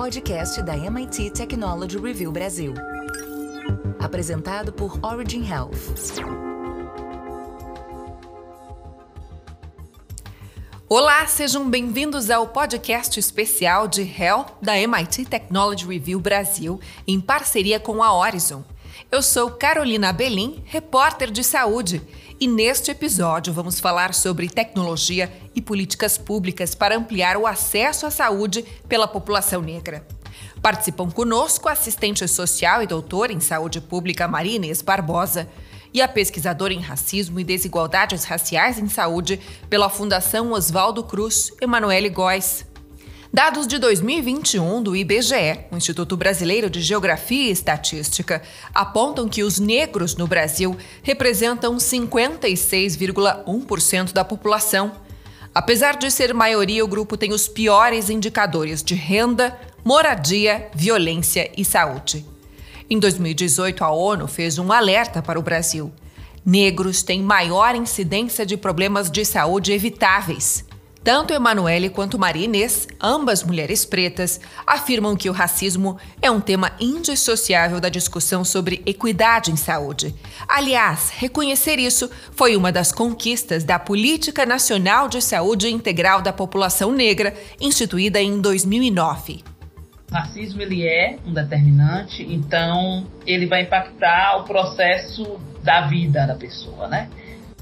podcast da MIT Technology Review Brasil. Apresentado por Origin Health. Olá, sejam bem-vindos ao podcast especial de Health da MIT Technology Review Brasil, em parceria com a Horizon. Eu sou Carolina Belim, repórter de saúde, e neste episódio vamos falar sobre tecnologia e políticas públicas para ampliar o acesso à saúde pela população negra. Participam conosco a assistente social e doutora em saúde pública Maria Inês Barbosa e a pesquisadora em racismo e desigualdades raciais em saúde pela Fundação Oswaldo Cruz, Emanuele Góes. Dados de 2021 do IBGE, o Instituto Brasileiro de Geografia e Estatística, apontam que os negros no Brasil representam 56,1% da população. Apesar de ser maioria, o grupo tem os piores indicadores de renda, moradia, violência e saúde. Em 2018, a ONU fez um alerta para o Brasil. Negros têm maior incidência de problemas de saúde evitáveis. Tanto Emanuele quanto Maria Inês, ambas mulheres pretas, afirmam que o racismo é um tema indissociável da discussão sobre equidade em saúde. Aliás, reconhecer isso foi uma das conquistas da Política Nacional de Saúde Integral da População Negra, instituída em 2009. O racismo ele é um determinante, então ele vai impactar o processo da vida da pessoa, né?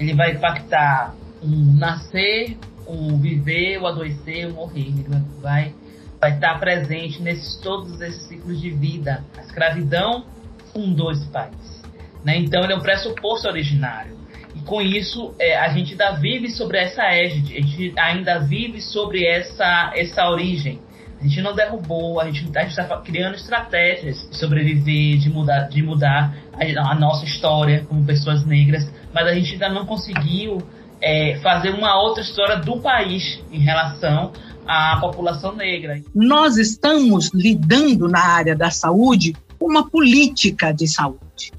Ele vai impactar um nascer, o viver, o adoecer, o morrer. Ele vai, vai estar presente nesses todos esses ciclos de vida. A escravidão fundou esse país. Né? Então ele é um pressuposto originário. E com isso é, a gente ainda vive sobre essa égide, a gente ainda vive sobre essa, essa origem. A gente não derrubou, a gente está criando estratégias de sobreviver, de mudar, de mudar a, a, nossa história como pessoas negras, mas a gente ainda não conseguiu é, fazer uma outra história do país em relação à população negra. Nós estamos lidando na área da saúde uma política de saúde,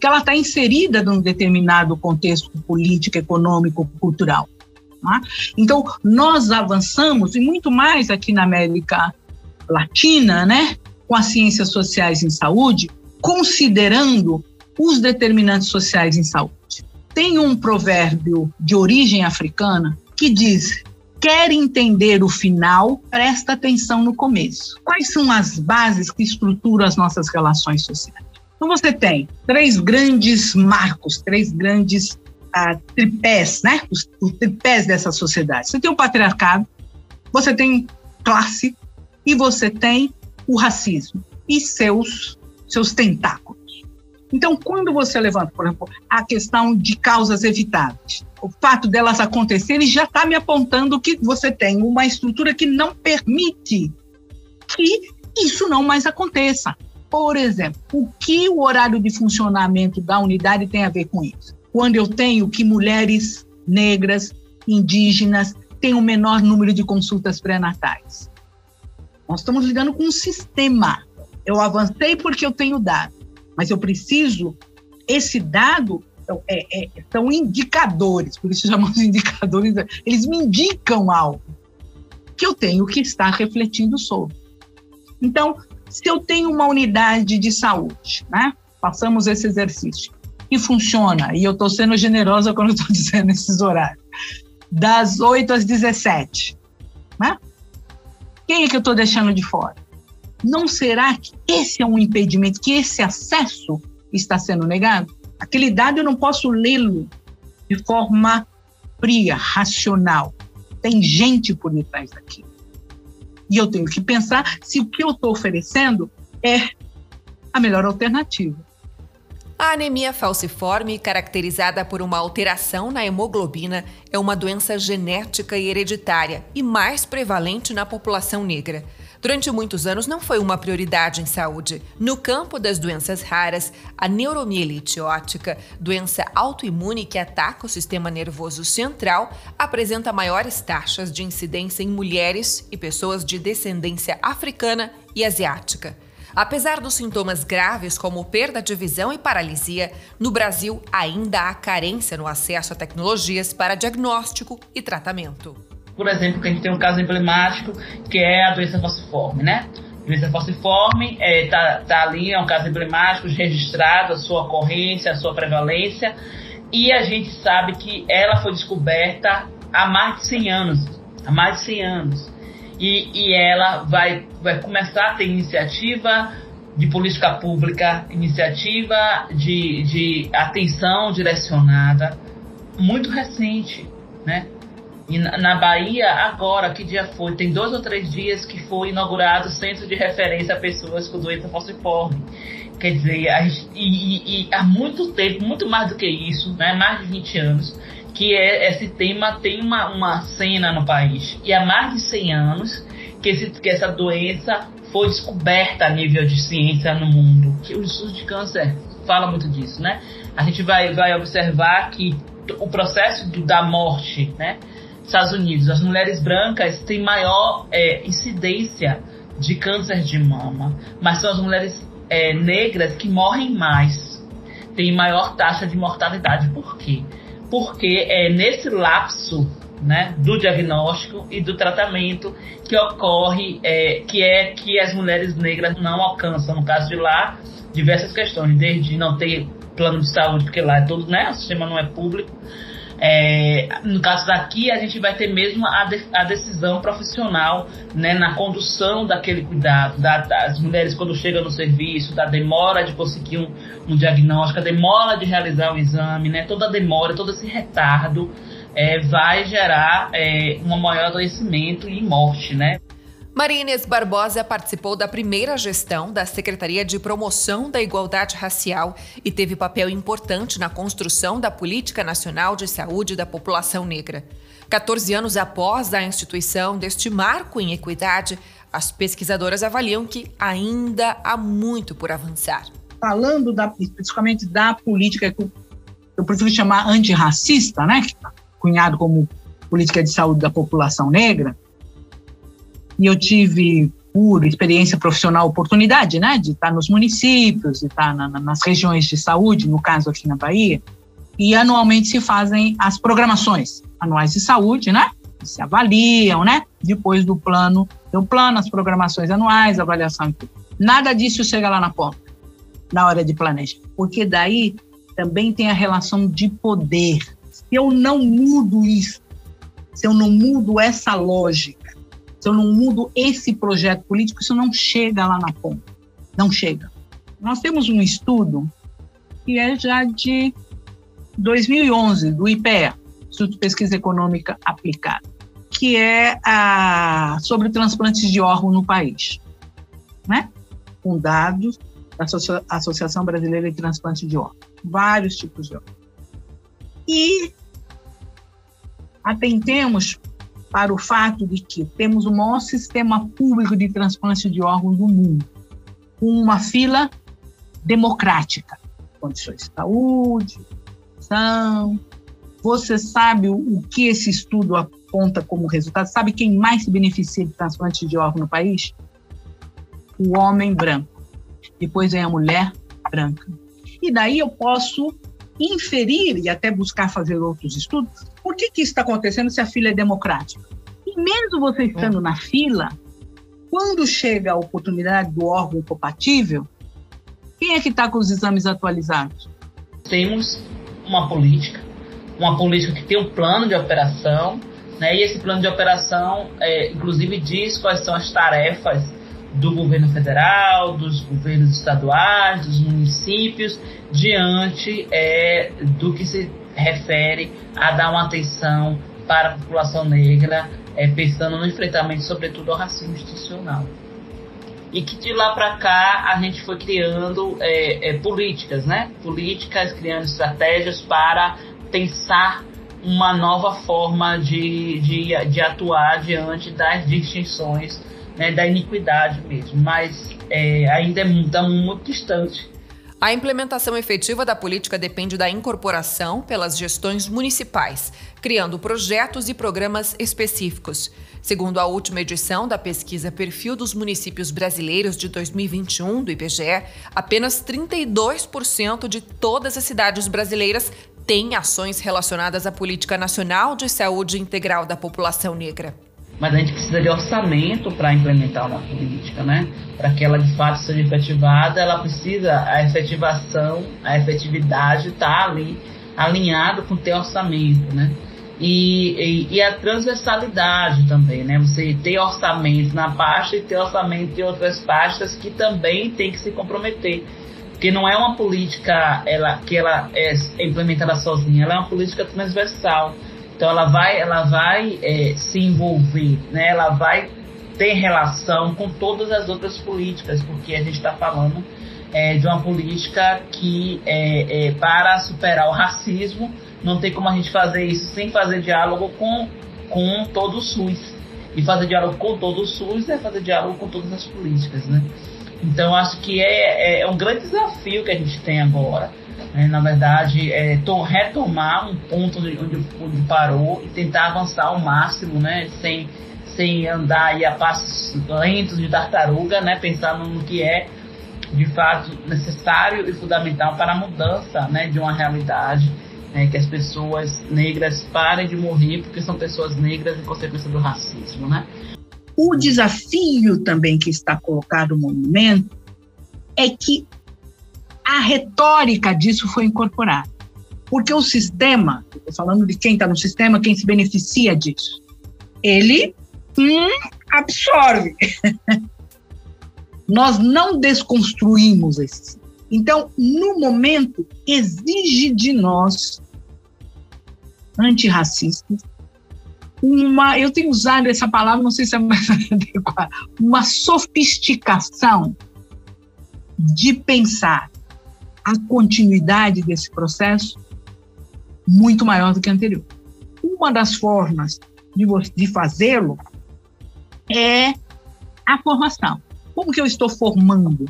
que ela está inserida num determinado contexto político, econômico, cultural. Tá? Então, nós avançamos, e muito mais aqui na América Latina, né, com as ciências sociais em saúde, considerando os determinantes sociais em saúde. Tem um provérbio de origem africana que diz: quer entender o final, presta atenção no começo. Quais são as bases que estruturam as nossas relações sociais? Então você tem três grandes marcos, três grandes ah, tripés, né? Os, os tripés dessa sociedade. Você tem o patriarcado, você tem classe e você tem o racismo e seus seus tentáculos. Então, quando você levanta, por exemplo, a questão de causas evitáveis, o fato delas acontecerem já está me apontando que você tem uma estrutura que não permite que isso não mais aconteça. Por exemplo, o que o horário de funcionamento da unidade tem a ver com isso? Quando eu tenho que mulheres negras, indígenas, têm o um menor número de consultas pré-natais. Nós estamos lidando com um sistema. Eu avancei porque eu tenho dados mas eu preciso. Esse dado é, é, são indicadores, por isso chamamos de indicadores, eles me indicam algo que eu tenho que estar refletindo sobre. Então, se eu tenho uma unidade de saúde, né? Passamos esse exercício e funciona, e eu estou sendo generosa quando estou dizendo esses horários, das 8 às 17, né? Quem é que eu estou deixando de fora? Não será que esse é um impedimento, que esse acesso está sendo negado? Aquele dado eu não posso lê-lo de forma fria, racional. Tem gente por detrás daquilo. E eu tenho que pensar se o que eu estou oferecendo é a melhor alternativa. A anemia falciforme, caracterizada por uma alteração na hemoglobina, é uma doença genética e hereditária e mais prevalente na população negra. Durante muitos anos não foi uma prioridade em saúde. No campo das doenças raras, a neuromielite ótica, doença autoimune que ataca o sistema nervoso central, apresenta maiores taxas de incidência em mulheres e pessoas de descendência africana e asiática. Apesar dos sintomas graves como perda de visão e paralisia, no Brasil ainda há carência no acesso a tecnologias para diagnóstico e tratamento por exemplo, que a gente tem um caso emblemático que é a doença falciforme, né? Doença falciforme está é, tá, tá ali, é um caso emblemático, registrado, a sua ocorrência, a sua prevalência, e a gente sabe que ela foi descoberta há mais de 100 anos, há mais de 100 anos. E, e ela vai, vai começar a ter iniciativa de política pública, iniciativa de, de atenção direcionada, muito recente, né? E na Bahia, agora, que dia foi? Tem dois ou três dias que foi inaugurado o Centro de Referência a Pessoas com Doença Falciforme. Quer dizer, a, e, e, e, há muito tempo, muito mais do que isso, né, mais de 20 anos, que é, esse tema tem uma, uma cena no país. E há mais de 100 anos que, esse, que essa doença foi descoberta a nível de ciência no mundo. O estudo de câncer fala muito disso, né? A gente vai, vai observar que o processo do, da morte, né? Estados Unidos, as mulheres brancas têm maior é, incidência de câncer de mama, mas são as mulheres é, negras que morrem mais, têm maior taxa de mortalidade. Por quê? Porque é nesse lapso né, do diagnóstico e do tratamento que ocorre, é, que é que as mulheres negras não alcançam, no caso de lá, diversas questões, desde não ter plano de saúde, porque lá é todo, né, o sistema não é público, é, no caso daqui, a gente vai ter mesmo a, de, a decisão profissional né, na condução daquele cuidado, da, das mulheres quando chegam no serviço, da demora de conseguir um, um diagnóstico, a demora de realizar o exame, né, toda a demora, todo esse retardo é, vai gerar é, um maior adoecimento e morte, né? Maria Inês Barbosa participou da primeira gestão da Secretaria de Promoção da Igualdade Racial e teve papel importante na construção da Política Nacional de Saúde da População Negra. 14 anos após a instituição deste marco em equidade, as pesquisadoras avaliam que ainda há muito por avançar. Falando da, especificamente da política que eu prefiro chamar antirracista, né, que cunhado como política de saúde da população negra, e eu tive, por experiência profissional, oportunidade, né, de estar nos municípios, de estar na, nas regiões de saúde, no caso aqui na Bahia, e anualmente se fazem as programações anuais de saúde, né, se avaliam, né, depois do plano, do plano, as programações anuais, avaliação e tudo. Nada disso chega lá na ponta, na hora de planejar, porque daí também tem a relação de poder. Se eu não mudo isso, se eu não mudo essa lógica, se eu não mudo esse projeto político, isso não chega lá na ponta. Não chega. Nós temos um estudo que é já de 2011, do IPEA, Instituto de Pesquisa Econômica Aplicada, que é a, sobre transplantes de órgão no país, né? com dados da Associação Brasileira de Transplante de Órgãos, vários tipos de órgãos. E atentemos para o fato de que temos o maior sistema público de transplante de órgãos do mundo, com uma fila democrática, condições de saúde, são. Você sabe o que esse estudo aponta como resultado? Sabe quem mais se beneficia de transplante de órgão no país? O homem branco. Depois vem a mulher branca. E daí eu posso inferir e até buscar fazer outros estudos, por que, que isso está acontecendo se a fila é democrática? E mesmo você estando é. na fila, quando chega a oportunidade do órgão compatível, quem é que está com os exames atualizados? Temos uma política, uma política que tem um plano de operação, né? e esse plano de operação, é, inclusive, diz quais são as tarefas do governo federal, dos governos estaduais, dos municípios, diante é, do que se refere a dar uma atenção para a população negra, é, pensando no enfrentamento, sobretudo, ao racismo institucional. E que de lá para cá a gente foi criando é, é, políticas, né? Políticas, criando estratégias para pensar uma nova forma de, de, de atuar diante das distinções né, da iniquidade mesmo, mas ainda é muito, muito distante. A implementação efetiva da política depende da incorporação pelas gestões municipais, criando projetos e programas específicos. Segundo a última edição da pesquisa Perfil dos Municípios Brasileiros de 2021 do IBGE, apenas 32% de todas as cidades brasileiras têm ações relacionadas à Política Nacional de Saúde Integral da População Negra. Mas a gente precisa de orçamento para implementar uma política, né? Para que ela de fato seja efetivada, ela precisa a efetivação, a efetividade estar tá ali alinhado com ter orçamento, né? E, e, e, a transversalidade também, né? Você ter orçamento na pasta e ter orçamento em outras pastas que também tem que se comprometer. Porque não é uma política ela, que ela é implementada sozinha, ela é uma política transversal. Então ela vai, ela vai é, se envolver, né? ela vai ter relação com todas as outras políticas, porque a gente está falando é, de uma política que é, é, para superar o racismo não tem como a gente fazer isso sem fazer diálogo com, com todo o SUS. E fazer diálogo com todo o SUS é fazer diálogo com todas as políticas, né? Então acho que é, é, é um grande desafio que a gente tem agora na verdade, é, retomar um ponto onde, onde, parou e tentar avançar ao máximo, né, sem, sem andar a passos lentos de tartaruga, né, pensando no que é de fato necessário e fundamental para a mudança né, de uma realidade, né, que as pessoas negras parem de morrer porque são pessoas negras em consequência do racismo. Né? O desafio também que está colocado no movimento é que a retórica disso foi incorporada. Porque o sistema, falando de quem está no sistema, quem se beneficia disso, ele hum, absorve. Nós não desconstruímos esse. Então, no momento, exige de nós, antirracistas, uma, eu tenho usado essa palavra, não sei se é mais adequada, uma sofisticação de pensar a continuidade desse processo muito maior do que a anterior. Uma das formas de, de fazê-lo é a formação. Como que eu estou formando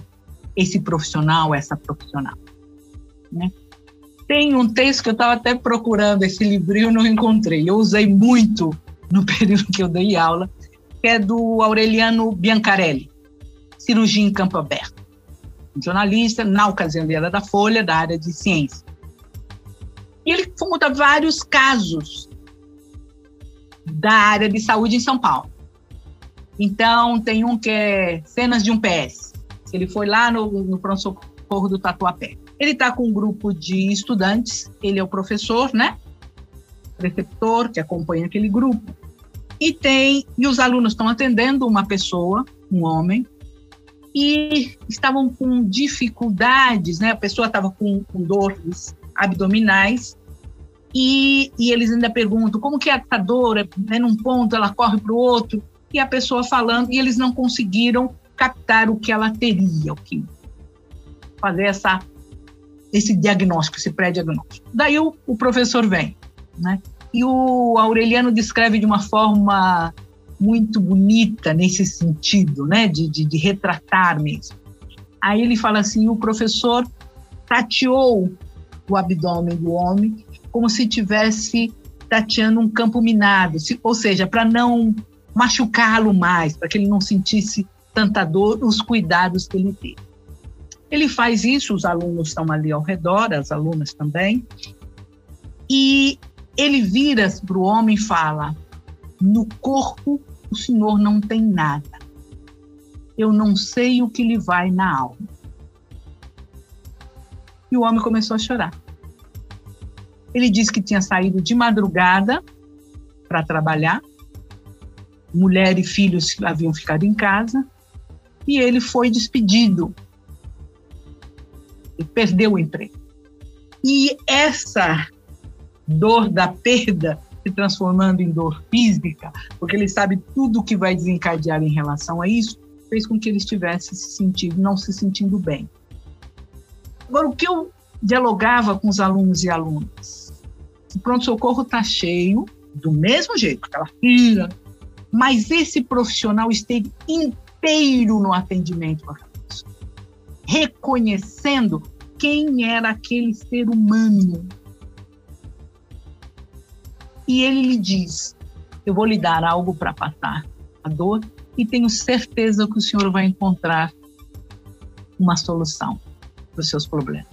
esse profissional, essa profissional? Né? Tem um texto que eu estava até procurando esse livro eu não encontrei. Eu usei muito no período que eu dei aula, que é do Aureliano Biancarelli, Cirurgia em Campo Aberto jornalista, na ocasião ele era da Folha, da área de ciência. E ele conta vários casos da área de saúde em São Paulo. Então, tem um que é cenas de um PS. Ele foi lá no, no pronto-socorro do Tatuapé. Ele está com um grupo de estudantes, ele é o professor, né? Preceptor, que acompanha aquele grupo. E tem, e os alunos estão atendendo uma pessoa, um homem, e estavam com dificuldades, né? A pessoa estava com, com dores abdominais e, e, eles ainda perguntam como que é essa dor, é né, num ponto ela corre para o outro e a pessoa falando e eles não conseguiram captar o que ela teria, o que fazer essa esse diagnóstico, esse pré-diagnóstico. Daí o, o professor vem, né? E o Aureliano descreve de uma forma muito bonita nesse sentido, né, de, de, de retratar mesmo. Aí ele fala assim: o professor tateou o abdômen do homem como se tivesse tateando um campo minado, ou seja, para não machucá-lo mais, para que ele não sentisse tanta dor, os cuidados que ele teve. Ele faz isso, os alunos estão ali ao redor, as alunas também, e ele vira para o homem e fala: no corpo o senhor não tem nada. Eu não sei o que lhe vai na alma. E o homem começou a chorar. Ele disse que tinha saído de madrugada para trabalhar, mulher e filhos haviam ficado em casa, e ele foi despedido. Ele perdeu o emprego. E essa dor da perda se transformando em dor física, porque ele sabe tudo o que vai desencadear em relação a isso, fez com que ele estivesse se sentindo, não se sentindo bem. Agora, o que eu dialogava com os alunos e alunas? O pronto-socorro está cheio, do mesmo jeito, aquela fila, mas esse profissional esteve inteiro no atendimento com a pessoa, reconhecendo quem era aquele ser humano e ele lhe diz: Eu vou lhe dar algo para passar a dor e tenho certeza que o senhor vai encontrar uma solução para os seus problemas.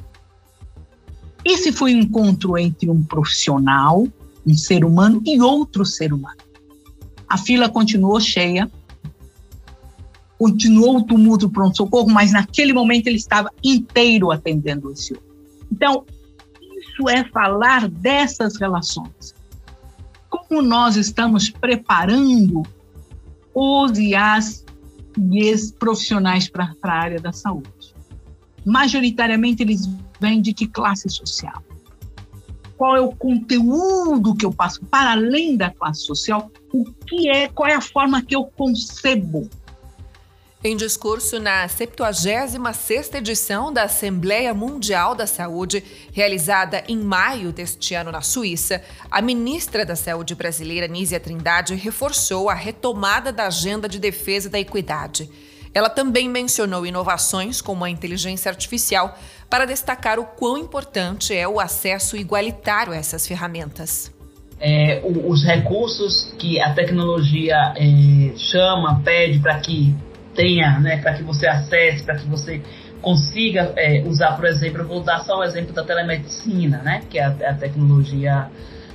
Esse foi um encontro entre um profissional, um ser humano e outro ser humano. A fila continuou cheia, continuou o tumulto pronto-socorro, mas naquele momento ele estava inteiro atendendo o senhor. Então, isso é falar dessas relações. Como nós estamos preparando os e as profissionais para a área da saúde? Majoritariamente eles vêm de que classe social? Qual é o conteúdo que eu passo para além da classe social? O que é, qual é a forma que eu concebo em discurso na 76ª edição da Assembleia Mundial da Saúde, realizada em maio deste ano na Suíça, a ministra da Saúde brasileira, Nízia Trindade, reforçou a retomada da agenda de defesa da equidade. Ela também mencionou inovações como a inteligência artificial para destacar o quão importante é o acesso igualitário a essas ferramentas. É, os recursos que a tecnologia é, chama, pede para que tenha, né, para que você acesse, para que você consiga é, usar, por exemplo, eu vou dar só o exemplo da telemedicina, né, que é a, a tecnologia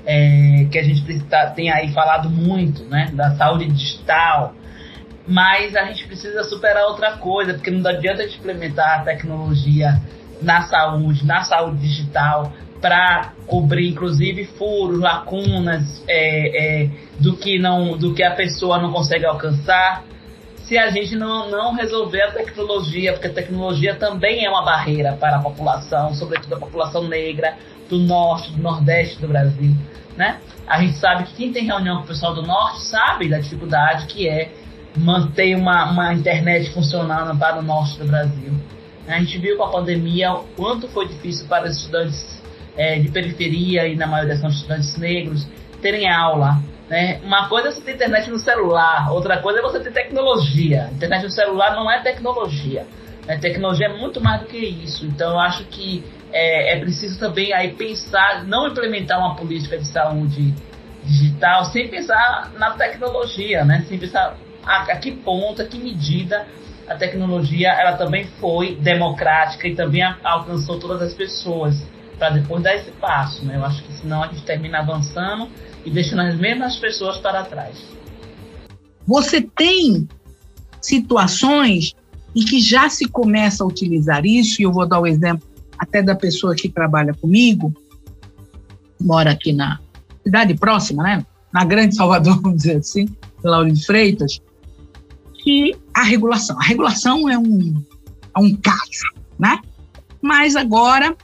é, que a gente tá, tem aí falado muito, né, da saúde digital, mas a gente precisa superar outra coisa, porque não adianta a gente implementar a tecnologia na saúde, na saúde digital, para cobrir inclusive furos, lacunas é, é, do que não, do que a pessoa não consegue alcançar se a gente não, não resolver a tecnologia, porque a tecnologia também é uma barreira para a população, sobretudo a população negra do norte, do nordeste do Brasil, né? A gente sabe que quem tem reunião com o pessoal do norte sabe da dificuldade que é manter uma, uma internet funcionando para o norte do Brasil. A gente viu com a pandemia o quanto foi difícil para os estudantes é, de periferia e na maioria são estudantes negros terem aula né? Uma coisa é você ter internet no celular, outra coisa é você ter tecnologia. Internet no celular não é tecnologia. Né? Tecnologia é muito mais do que isso. Então eu acho que é, é preciso também aí pensar, não implementar uma política de saúde digital sem pensar na tecnologia, né? Sem pensar a, a que ponto, a que medida a tecnologia ela também foi democrática e também a, alcançou todas as pessoas para depois dar esse passo, né? Eu acho que senão a gente termina avançando e deixando as mesmas pessoas para trás. Você tem situações em que já se começa a utilizar isso, e eu vou dar o exemplo até da pessoa que trabalha comigo, mora aqui na cidade próxima, né? na Grande Salvador, vamos dizer assim, Lauro de Freitas, que a regulação. A regulação é um, é um caso, né? Mas agora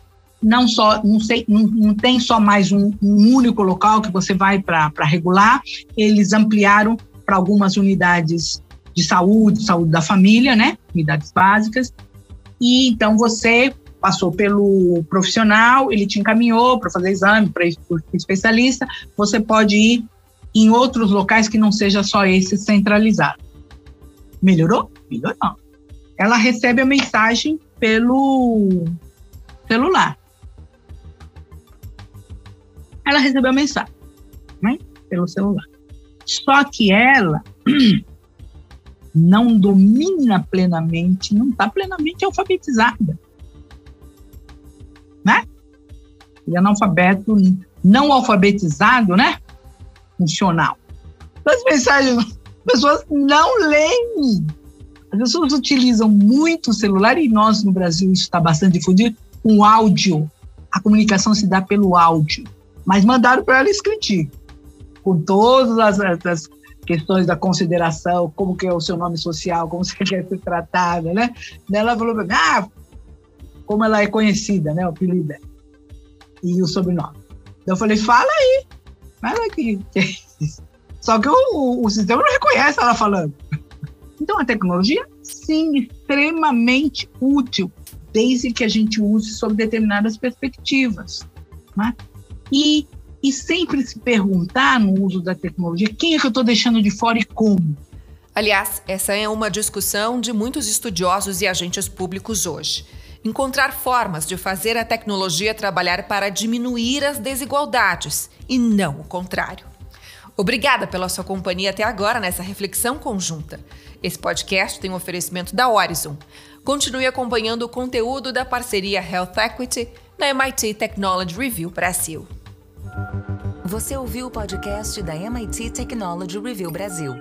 não só não, sei, não, não tem só mais um, um, único local que você vai para regular, eles ampliaram para algumas unidades de saúde, saúde da família, né, unidades básicas, e então você passou pelo profissional, ele te encaminhou para fazer exame, para especialista, você pode ir em outros locais que não seja só esse centralizado. Melhorou? Melhorou. Ela recebe a mensagem pelo celular ela recebeu a mensagem, né, pelo celular. Só que ela não domina plenamente, não está plenamente alfabetizada, né? E analfabeto não alfabetizado, né? Funcional. As mensagens, as pessoas não leem. As pessoas utilizam muito o celular e nós no Brasil isso está bastante difundido. O áudio, a comunicação se dá pelo áudio mas mandaram para ela escritinho, com todas as, as, questões da consideração, como que é o seu nome social, como você quer ser tratada, né? Ela falou para mim, ah, como ela é conhecida, né, o apelido dela, e o sobrenome. Eu falei, fala aí, fala aqui. Só que o, o, o sistema não reconhece ela falando. Então, a tecnologia, sim, extremamente útil, desde que a gente use sob determinadas perspectivas. Né? E, e sempre se perguntar no uso da tecnologia quem é que eu estou deixando de fora e como. Aliás, essa é uma discussão de muitos estudiosos e agentes públicos hoje. Encontrar formas de fazer a tecnologia trabalhar para diminuir as desigualdades e não o contrário. Obrigada pela sua companhia até agora nessa reflexão conjunta. Esse podcast tem um oferecimento da Horizon. Continue acompanhando o conteúdo da parceria Health Equity na MIT Technology Review Brasil. Você ouviu o podcast da MIT Technology Review Brasil.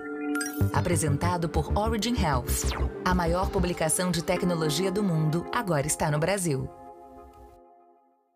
Apresentado por Origin Health. A maior publicação de tecnologia do mundo agora está no Brasil.